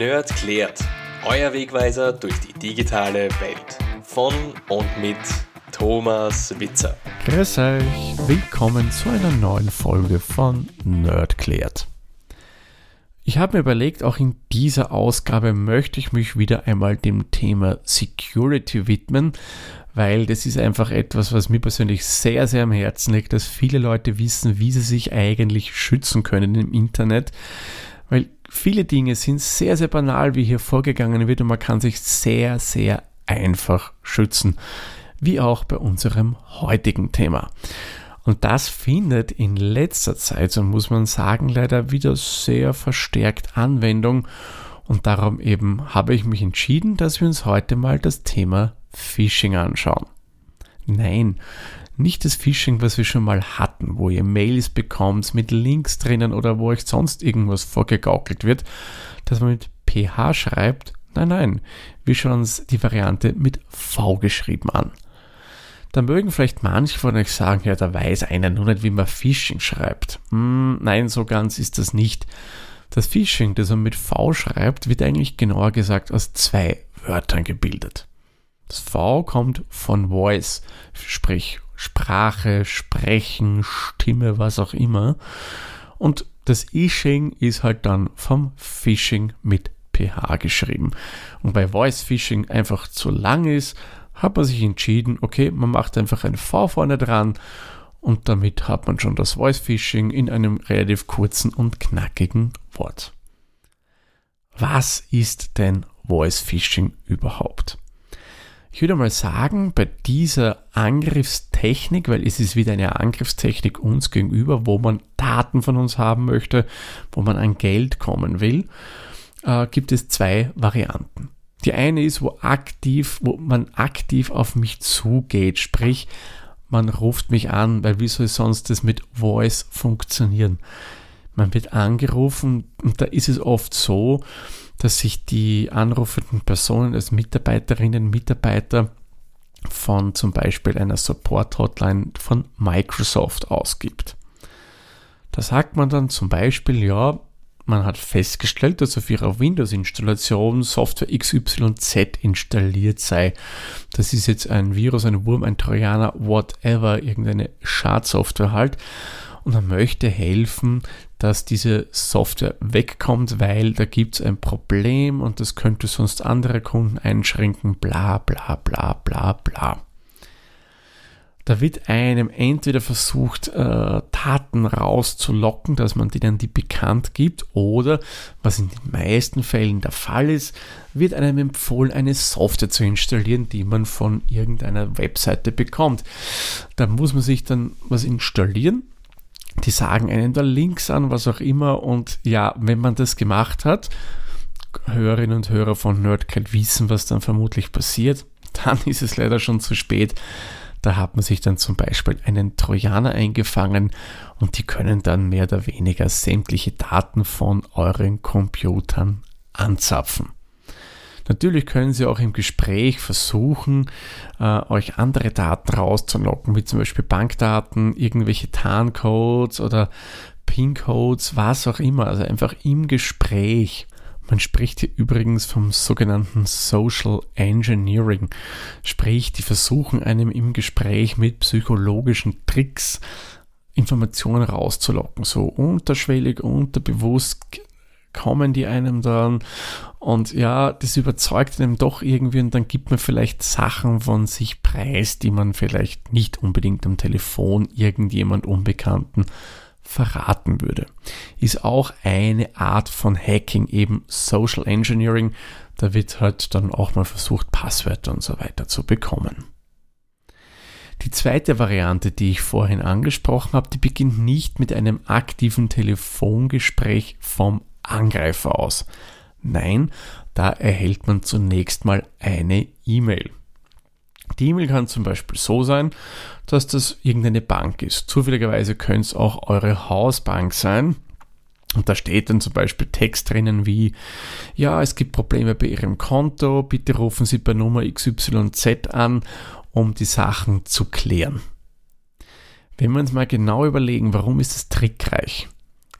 Nerd klärt. Euer Wegweiser durch die digitale Welt. Von und mit Thomas Witzer. Grüß euch, willkommen zu einer neuen Folge von Nerd klärt. Ich habe mir überlegt, auch in dieser Ausgabe möchte ich mich wieder einmal dem Thema Security widmen, weil das ist einfach etwas, was mir persönlich sehr, sehr am Herzen liegt, dass viele Leute wissen, wie sie sich eigentlich schützen können im Internet. Viele Dinge sind sehr, sehr banal, wie hier vorgegangen wird und man kann sich sehr, sehr einfach schützen. Wie auch bei unserem heutigen Thema. Und das findet in letzter Zeit, so muss man sagen, leider wieder sehr verstärkt Anwendung. Und darum eben habe ich mich entschieden, dass wir uns heute mal das Thema Phishing anschauen. Nein, nicht das Phishing, was wir schon mal hatten, wo ihr Mails bekommt mit Links drinnen oder wo euch sonst irgendwas vorgegaukelt wird, dass man mit PH schreibt. Nein, nein, wir schauen uns die Variante mit V geschrieben an. Da mögen vielleicht manche von euch sagen, ja, da weiß einer nur nicht, wie man Phishing schreibt. Hm, nein, so ganz ist das nicht. Das Phishing, das man mit V schreibt, wird eigentlich genauer gesagt aus zwei Wörtern gebildet. Das V kommt von Voice, sprich Sprache, Sprechen, Stimme, was auch immer. Und das Ishing ist halt dann vom Phishing mit PH geschrieben. Und bei Voice Phishing einfach zu lang ist, hat man sich entschieden, okay, man macht einfach ein V vorne dran und damit hat man schon das Voice Phishing in einem relativ kurzen und knackigen Wort. Was ist denn Voice Phishing überhaupt? Ich würde mal sagen, bei dieser Angriffstechnik, weil es ist wieder eine Angriffstechnik uns gegenüber, wo man Daten von uns haben möchte, wo man an Geld kommen will, äh, gibt es zwei Varianten. Die eine ist, wo aktiv, wo man aktiv auf mich zugeht, sprich, man ruft mich an, weil wie soll sonst das mit Voice funktionieren? Man wird angerufen und da ist es oft so, dass sich die anrufenden Personen als Mitarbeiterinnen Mitarbeiter von zum Beispiel einer Support-Hotline von Microsoft ausgibt. Da sagt man dann zum Beispiel, ja, man hat festgestellt, dass auf ihrer Windows-Installation Software XYZ installiert sei. Das ist jetzt ein Virus, ein Wurm, ein Trojaner, whatever, irgendeine Schadsoftware halt. Und man möchte helfen, dass diese Software wegkommt, weil da gibt es ein Problem und das könnte sonst andere Kunden einschränken, bla bla bla bla bla. Da wird einem entweder versucht, äh, Daten rauszulocken, dass man denen die bekannt gibt, oder, was in den meisten Fällen der Fall ist, wird einem empfohlen, eine Software zu installieren, die man von irgendeiner Webseite bekommt. Da muss man sich dann was installieren. Die sagen einen da Links an, was auch immer. Und ja, wenn man das gemacht hat, Hörerinnen und Hörer von Nerdcat wissen, was dann vermutlich passiert. Dann ist es leider schon zu spät da hat man sich dann zum Beispiel einen Trojaner eingefangen und die können dann mehr oder weniger sämtliche Daten von euren Computern anzapfen. Natürlich können Sie auch im Gespräch versuchen, äh, euch andere Daten rauszulocken, wie zum Beispiel Bankdaten, irgendwelche Tarncodes oder PIN-Codes, was auch immer. Also einfach im Gespräch. Man spricht hier übrigens vom sogenannten Social Engineering, sprich, die versuchen einem im Gespräch mit psychologischen Tricks Informationen rauszulocken, so unterschwellig, unterbewusst kommen die einem dann und ja, das überzeugt einem doch irgendwie und dann gibt man vielleicht Sachen von sich preis, die man vielleicht nicht unbedingt am Telefon irgendjemand Unbekannten verraten würde. Ist auch eine Art von Hacking, eben Social Engineering. Da wird halt dann auch mal versucht, Passwörter und so weiter zu bekommen. Die zweite Variante, die ich vorhin angesprochen habe, die beginnt nicht mit einem aktiven Telefongespräch vom Angreifer aus. Nein, da erhält man zunächst mal eine E-Mail. Die E-Mail kann zum Beispiel so sein, dass das irgendeine Bank ist. Zufälligerweise könnte es auch eure Hausbank sein. Und da steht dann zum Beispiel Text drinnen wie, ja, es gibt Probleme bei Ihrem Konto, bitte rufen Sie bei Nummer XYZ an, um die Sachen zu klären. Wenn wir uns mal genau überlegen, warum ist es trickreich?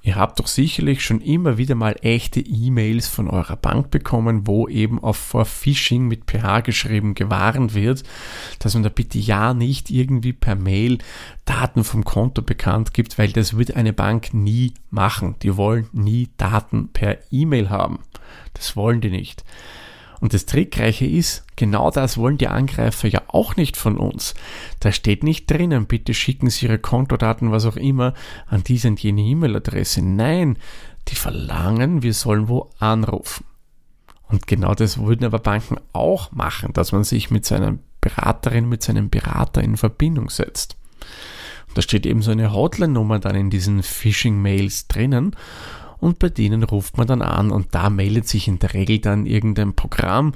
Ihr habt doch sicherlich schon immer wieder mal echte E-Mails von eurer Bank bekommen, wo eben auf vor Phishing mit PH geschrieben gewarnt wird, dass man da bitte ja nicht irgendwie per Mail Daten vom Konto bekannt gibt, weil das wird eine Bank nie machen. Die wollen nie Daten per E-Mail haben. Das wollen die nicht. Und das Trickreiche ist, genau das wollen die Angreifer ja auch nicht von uns. Da steht nicht drinnen, bitte schicken Sie Ihre Kontodaten, was auch immer, an diese und jene E-Mail-Adresse. Nein, die verlangen, wir sollen wo anrufen. Und genau das würden aber Banken auch machen, dass man sich mit seiner Beraterin, mit seinem Berater in Verbindung setzt. Und da steht eben so eine Hotline-Nummer dann in diesen Phishing-Mails drinnen und bei denen ruft man dann an und da meldet sich in der Regel dann irgendein Programm,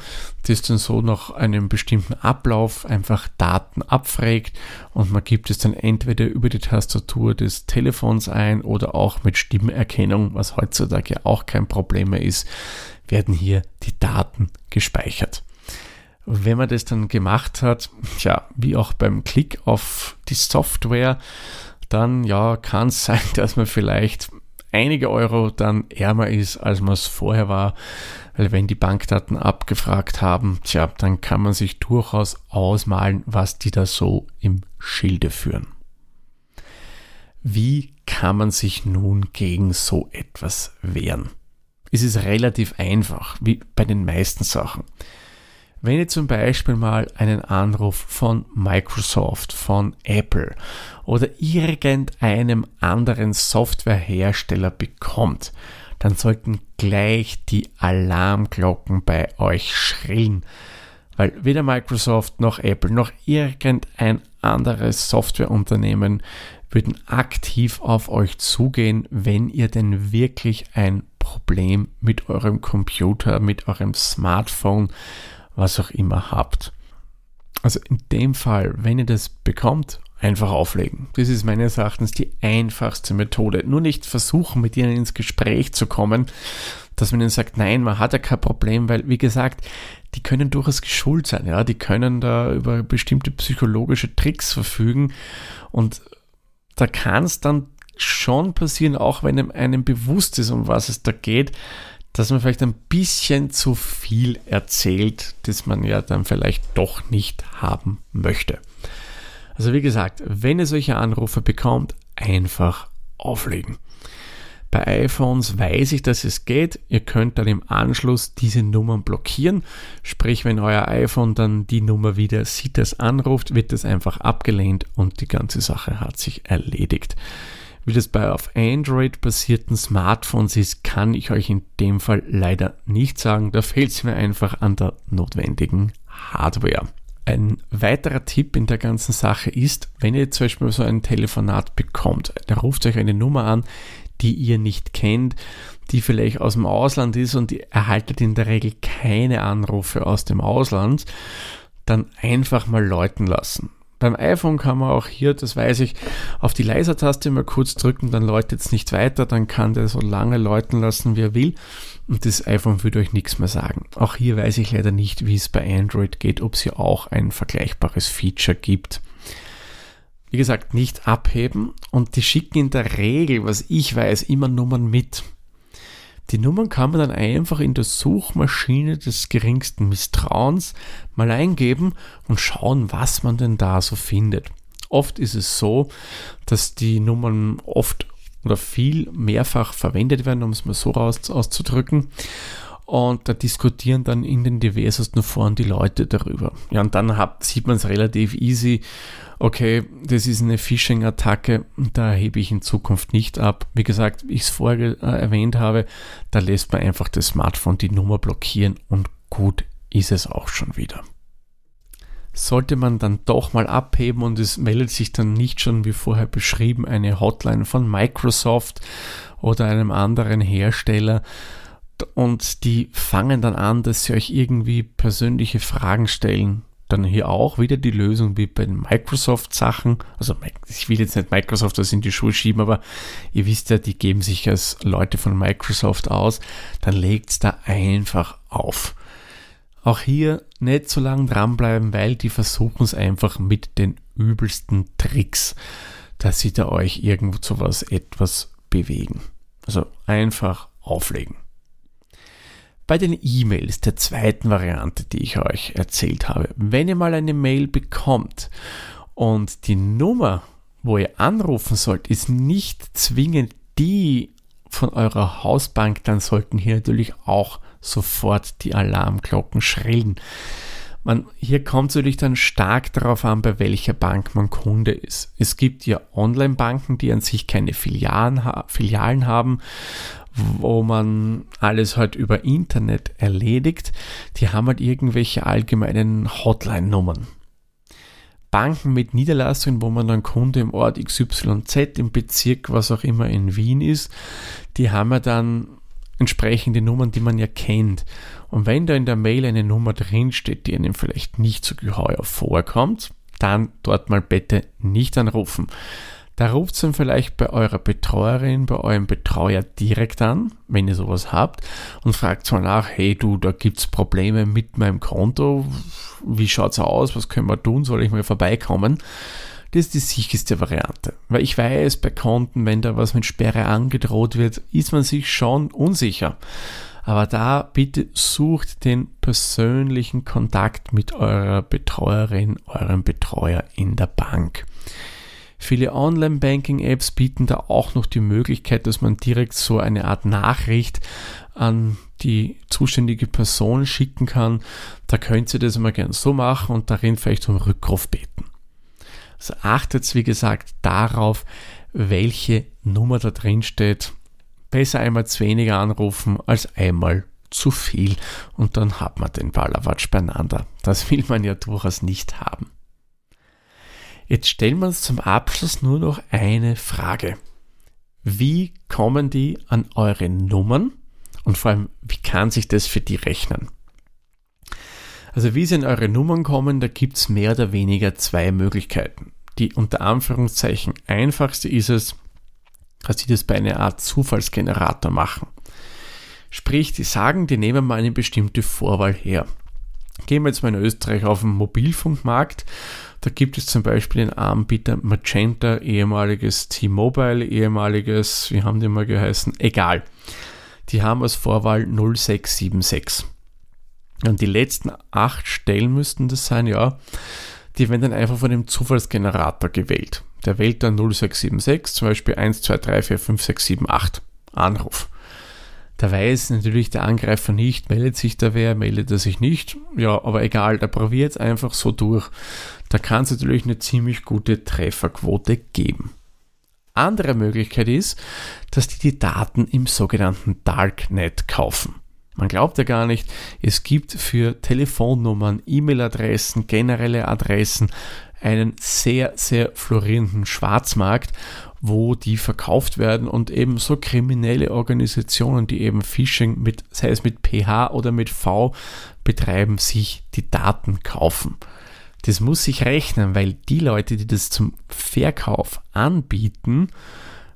das dann so nach einem bestimmten Ablauf einfach Daten abfragt und man gibt es dann entweder über die Tastatur des Telefons ein oder auch mit Stimmerkennung, was heutzutage auch kein Problem mehr ist, werden hier die Daten gespeichert. Wenn man das dann gemacht hat, ja, wie auch beim Klick auf die Software, dann ja, kann es sein, dass man vielleicht einige Euro dann ärmer ist, als man es vorher war. Weil wenn die Bankdaten abgefragt haben, tja, dann kann man sich durchaus ausmalen, was die da so im Schilde führen. Wie kann man sich nun gegen so etwas wehren? Es ist relativ einfach, wie bei den meisten Sachen. Wenn ihr zum Beispiel mal einen Anruf von Microsoft, von Apple oder irgendeinem anderen Softwarehersteller bekommt, dann sollten gleich die Alarmglocken bei euch schrillen. Weil weder Microsoft noch Apple noch irgendein anderes Softwareunternehmen würden aktiv auf euch zugehen, wenn ihr denn wirklich ein Problem mit eurem Computer, mit eurem Smartphone was auch immer habt. Also in dem Fall, wenn ihr das bekommt, einfach auflegen. Das ist meines Erachtens die einfachste Methode. Nur nicht versuchen, mit ihnen ins Gespräch zu kommen, dass man ihnen sagt, nein, man hat ja kein Problem, weil, wie gesagt, die können durchaus geschult sein, ja, die können da über bestimmte psychologische Tricks verfügen und da kann es dann schon passieren, auch wenn einem bewusst ist, um was es da geht, dass man vielleicht ein bisschen zu viel erzählt, das man ja dann vielleicht doch nicht haben möchte. Also wie gesagt, wenn ihr solche Anrufe bekommt, einfach auflegen. Bei iPhones weiß ich, dass es geht. Ihr könnt dann im Anschluss diese Nummern blockieren. Sprich, wenn euer iPhone dann die Nummer wieder sieht, das anruft, wird es einfach abgelehnt und die ganze Sache hat sich erledigt. Wie das bei auf Android basierten Smartphones ist, kann ich euch in dem Fall leider nicht sagen. Da fehlt es mir einfach an der notwendigen Hardware. Ein weiterer Tipp in der ganzen Sache ist, wenn ihr zum Beispiel so ein Telefonat bekommt, da ruft euch eine Nummer an, die ihr nicht kennt, die vielleicht aus dem Ausland ist und ihr erhaltet in der Regel keine Anrufe aus dem Ausland, dann einfach mal läuten lassen. Beim iPhone kann man auch hier, das weiß ich, auf die Leiser-Taste mal kurz drücken, dann läutet es nicht weiter, dann kann der so lange läuten lassen, wie er will und das iPhone würde euch nichts mehr sagen. Auch hier weiß ich leider nicht, wie es bei Android geht, ob es hier auch ein vergleichbares Feature gibt. Wie gesagt, nicht abheben und die schicken in der Regel, was ich weiß, immer Nummern mit. Die Nummern kann man dann einfach in der Suchmaschine des geringsten Misstrauens mal eingeben und schauen, was man denn da so findet. Oft ist es so, dass die Nummern oft oder viel mehrfach verwendet werden, um es mal so raus, auszudrücken. Und da diskutieren dann in den diversesten Foren die Leute darüber. Ja, und dann hab, sieht man es relativ easy. Okay, das ist eine Phishing-Attacke, da hebe ich in Zukunft nicht ab. Wie gesagt, wie ich es vorher äh, erwähnt habe, da lässt man einfach das Smartphone die Nummer blockieren und gut ist es auch schon wieder. Sollte man dann doch mal abheben und es meldet sich dann nicht schon wie vorher beschrieben eine Hotline von Microsoft oder einem anderen Hersteller, und die fangen dann an, dass sie euch irgendwie persönliche Fragen stellen. Dann hier auch wieder die Lösung wie bei den Microsoft-Sachen. Also ich will jetzt nicht Microsoft das in die Schuhe schieben, aber ihr wisst ja, die geben sich als Leute von Microsoft aus. Dann legt es da einfach auf. Auch hier nicht so lange dranbleiben, weil die versuchen es einfach mit den übelsten Tricks, dass sie da euch irgendwo zu was etwas bewegen. Also einfach auflegen. Bei den E-Mails der zweiten Variante, die ich euch erzählt habe, wenn ihr mal eine Mail bekommt und die Nummer, wo ihr anrufen sollt, ist nicht zwingend die von eurer Hausbank, dann sollten hier natürlich auch sofort die Alarmglocken schrillen. Man, hier kommt es natürlich dann stark darauf an, bei welcher Bank man Kunde ist. Es gibt ja Online-Banken, die an sich keine Filialen, Filialen haben, wo man alles halt über Internet erledigt. Die haben halt irgendwelche allgemeinen Hotline-Nummern. Banken mit Niederlassungen, wo man dann Kunde im Ort XYZ, im Bezirk, was auch immer in Wien ist, die haben ja dann entsprechende Nummern, die man ja kennt. Und wenn da in der Mail eine Nummer drinsteht, die einem vielleicht nicht so geheuer vorkommt, dann dort mal bitte nicht anrufen. Da ruft es dann vielleicht bei eurer Betreuerin, bei eurem Betreuer direkt an, wenn ihr sowas habt, und fragt mal nach, hey du, da gibt es Probleme mit meinem Konto, wie schaut es aus, was können wir tun, soll ich mal vorbeikommen? Das ist die sicherste Variante. Weil ich weiß, bei Konten, wenn da was mit Sperre angedroht wird, ist man sich schon unsicher. Aber da bitte sucht den persönlichen Kontakt mit eurer Betreuerin, eurem Betreuer in der Bank. Viele Online-Banking-Apps bieten da auch noch die Möglichkeit, dass man direkt so eine Art Nachricht an die zuständige Person schicken kann. Da könnt ihr das immer gern so machen und darin vielleicht um Rückruf beten. Also achtet, wie gesagt, darauf, welche Nummer da drin steht. Besser einmal zu weniger anrufen als einmal zu viel und dann hat man den Ballerwatsch beieinander. Das will man ja durchaus nicht haben. Jetzt stellen wir uns zum Abschluss nur noch eine Frage. Wie kommen die an eure Nummern? Und vor allem, wie kann sich das für die rechnen? Also wie sie an eure Nummern kommen, da gibt es mehr oder weniger zwei Möglichkeiten. Die unter Anführungszeichen einfachste ist es, dass sie das bei einer Art Zufallsgenerator machen. Sprich, die sagen, die nehmen mal eine bestimmte Vorwahl her. Gehen wir jetzt mal in Österreich auf den Mobilfunkmarkt da gibt es zum Beispiel den Anbieter Magenta, ehemaliges T-Mobile, ehemaliges, wie haben die mal geheißen? Egal. Die haben als Vorwahl 0676. Und die letzten acht Stellen müssten das sein, ja. Die werden dann einfach von dem Zufallsgenerator gewählt. Der wählt dann 0676, zum Beispiel 1, 2, 3, 4, 5, 6, 7, 8. Anruf. Da weiß natürlich der Angreifer nicht, meldet sich da wer, meldet er sich nicht. Ja, aber egal, da probiert es einfach so durch. Da kann es natürlich eine ziemlich gute Trefferquote geben. Andere Möglichkeit ist, dass die die Daten im sogenannten Darknet kaufen. Man glaubt ja gar nicht, es gibt für Telefonnummern, E-Mail-Adressen, generelle Adressen einen sehr, sehr florierenden Schwarzmarkt wo die verkauft werden und eben so kriminelle Organisationen, die eben Phishing mit, sei es mit PH oder mit V betreiben, sich die Daten kaufen. Das muss sich rechnen, weil die Leute, die das zum Verkauf anbieten,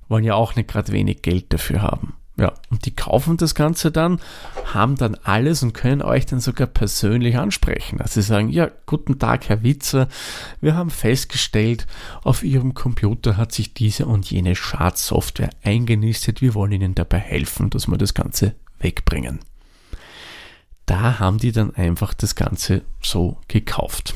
wollen ja auch nicht gerade wenig Geld dafür haben. Ja, und die kaufen das Ganze dann, haben dann alles und können euch dann sogar persönlich ansprechen. Also sie sagen, ja, guten Tag, Herr Witzer, wir haben festgestellt, auf Ihrem Computer hat sich diese und jene Schadsoftware eingenistet. Wir wollen Ihnen dabei helfen, dass wir das Ganze wegbringen. Da haben die dann einfach das Ganze so gekauft.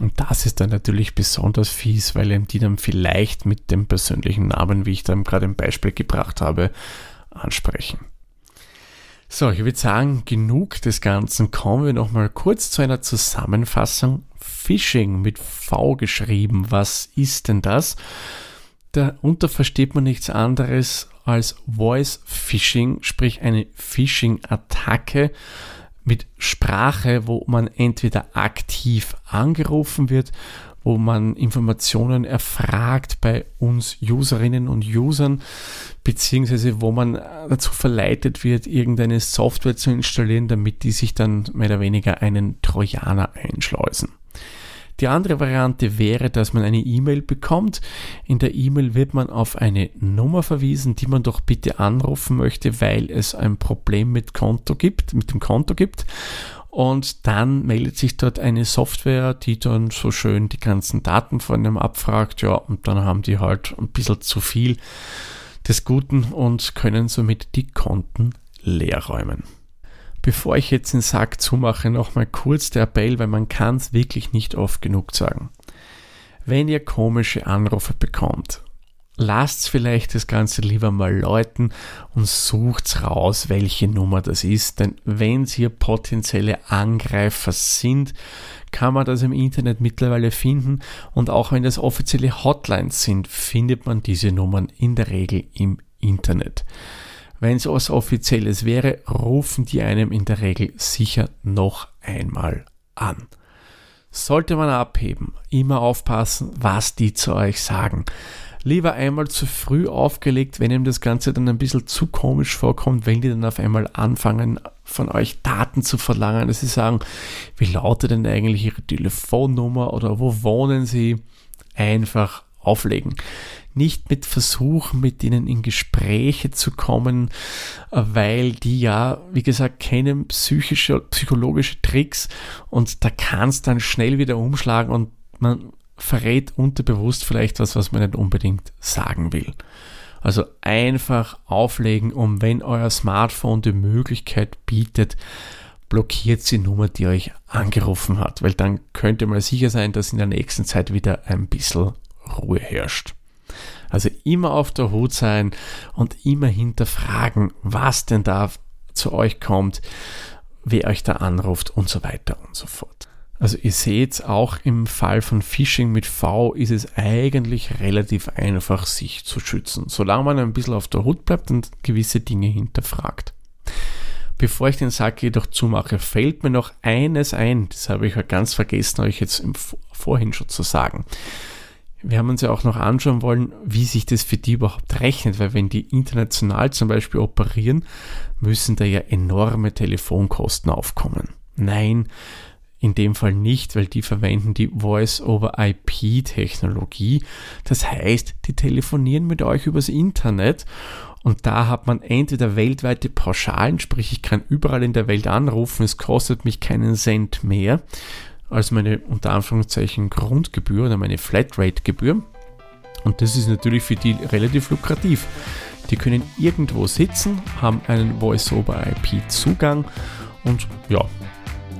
Und das ist dann natürlich besonders fies, weil die dann vielleicht mit dem persönlichen Namen, wie ich dann gerade im Beispiel gebracht habe, ansprechen. So, ich würde sagen, genug des Ganzen. Kommen wir nochmal kurz zu einer Zusammenfassung. Phishing mit V geschrieben. Was ist denn das? Darunter versteht man nichts anderes als Voice Phishing, sprich eine Phishing-Attacke mit Sprache, wo man entweder aktiv angerufen wird wo man Informationen erfragt bei uns Userinnen und Usern, beziehungsweise wo man dazu verleitet wird, irgendeine Software zu installieren, damit die sich dann mehr oder weniger einen Trojaner einschleusen. Die andere Variante wäre, dass man eine E-Mail bekommt. In der E-Mail wird man auf eine Nummer verwiesen, die man doch bitte anrufen möchte, weil es ein Problem mit Konto gibt, mit dem Konto gibt. Und dann meldet sich dort eine Software, die dann so schön die ganzen Daten von einem abfragt. Ja, und dann haben die halt ein bisschen zu viel des Guten und können somit die Konten leer räumen. Bevor ich jetzt den Sack zumache, nochmal kurz der Appell, weil man kann es wirklich nicht oft genug sagen. Wenn ihr komische Anrufe bekommt, lasst vielleicht das Ganze lieber mal läuten und sucht raus, welche Nummer das ist. Denn wenn es hier potenzielle Angreifer sind, kann man das im Internet mittlerweile finden. Und auch wenn das offizielle Hotlines sind, findet man diese Nummern in der Regel im Internet. Wenn es was Offizielles wäre, rufen die einem in der Regel sicher noch einmal an. Sollte man abheben, immer aufpassen, was die zu euch sagen lieber einmal zu früh aufgelegt, wenn ihm das Ganze dann ein bisschen zu komisch vorkommt, wenn die dann auf einmal anfangen, von euch Daten zu verlangen, dass sie sagen, wie lautet denn eigentlich ihre Telefonnummer oder wo wohnen sie, einfach auflegen. Nicht mit Versuchen, mit ihnen in Gespräche zu kommen, weil die ja, wie gesagt, kennen psychische, psychologische Tricks und da kann es dann schnell wieder umschlagen und man verrät unterbewusst vielleicht was, was man nicht unbedingt sagen will. Also einfach auflegen, um wenn euer Smartphone die Möglichkeit bietet, blockiert die Nummer, die euch angerufen hat, weil dann könnte mal sicher sein, dass in der nächsten Zeit wieder ein bisschen Ruhe herrscht. Also immer auf der Hut sein und immer hinterfragen, was denn da zu euch kommt, wer euch da anruft und so weiter und so fort. Also ihr seht auch im Fall von Phishing mit V ist es eigentlich relativ einfach, sich zu schützen, solange man ein bisschen auf der Hut bleibt und gewisse Dinge hinterfragt. Bevor ich den Sack jedoch zumache, fällt mir noch eines ein, das habe ich ja ganz vergessen, euch jetzt im Vorhin schon zu sagen. Wir haben uns ja auch noch anschauen wollen, wie sich das für die überhaupt rechnet, weil wenn die international zum Beispiel operieren, müssen da ja enorme Telefonkosten aufkommen. Nein, in dem Fall nicht, weil die verwenden die Voice-over-IP-Technologie. Das heißt, die telefonieren mit euch übers Internet und da hat man entweder weltweite Pauschalen, sprich ich kann überall in der Welt anrufen, es kostet mich keinen Cent mehr als meine unter Anführungszeichen Grundgebühr oder meine Flatrate-Gebühr. Und das ist natürlich für die relativ lukrativ. Die können irgendwo sitzen, haben einen Voice-over-IP-Zugang und ja,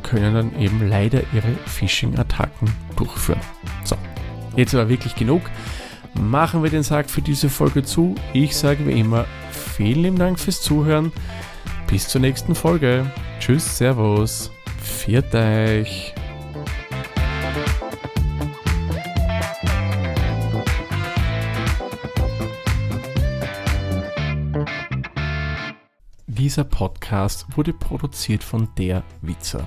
können dann eben leider ihre Phishing-Attacken durchführen. So, jetzt aber wirklich genug. Machen wir den Sack für diese Folge zu. Ich sage wie immer vielen Dank fürs Zuhören. Bis zur nächsten Folge. Tschüss, Servus. Viert euch. Dieser Podcast wurde produziert von der Witzer.